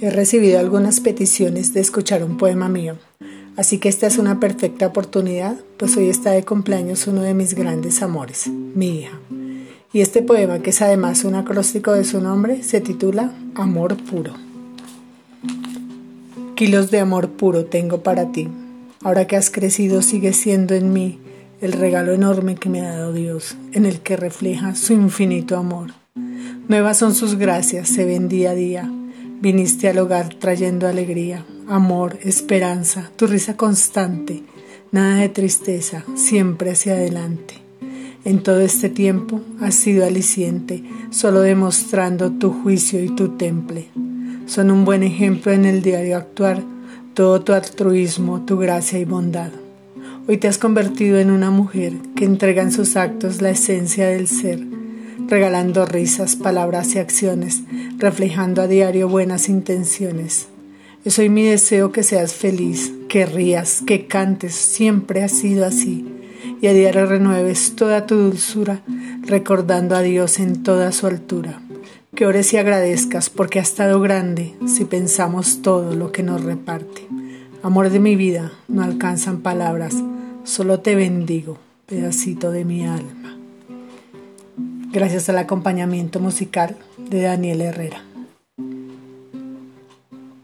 He recibido algunas peticiones de escuchar un poema mío, así que esta es una perfecta oportunidad, pues hoy está de cumpleaños uno de mis grandes amores, mi hija. Y este poema, que es además un acróstico de su nombre, se titula Amor Puro. Kilos de amor puro tengo para ti. Ahora que has crecido, sigue siendo en mí el regalo enorme que me ha dado Dios, en el que refleja su infinito amor. Nuevas son sus gracias, se ven día a día Viniste al hogar trayendo alegría, amor, esperanza, tu risa constante, nada de tristeza, siempre hacia adelante. En todo este tiempo has sido aliciente, solo demostrando tu juicio y tu temple. Son un buen ejemplo en el diario actuar, todo tu altruismo, tu gracia y bondad. Hoy te has convertido en una mujer que entrega en sus actos la esencia del ser, regalando risas, palabras y acciones, reflejando a diario buenas intenciones. Es hoy mi deseo que seas feliz, que rías, que cantes, siempre ha sido así, y a diario renueves toda tu dulzura, recordando a Dios en toda su altura. Que ores y agradezcas porque ha estado grande si pensamos todo lo que nos reparte. Amor de mi vida, no alcanzan palabras, solo te bendigo, pedacito de mi alma gracias al acompañamiento musical de Daniel Herrera.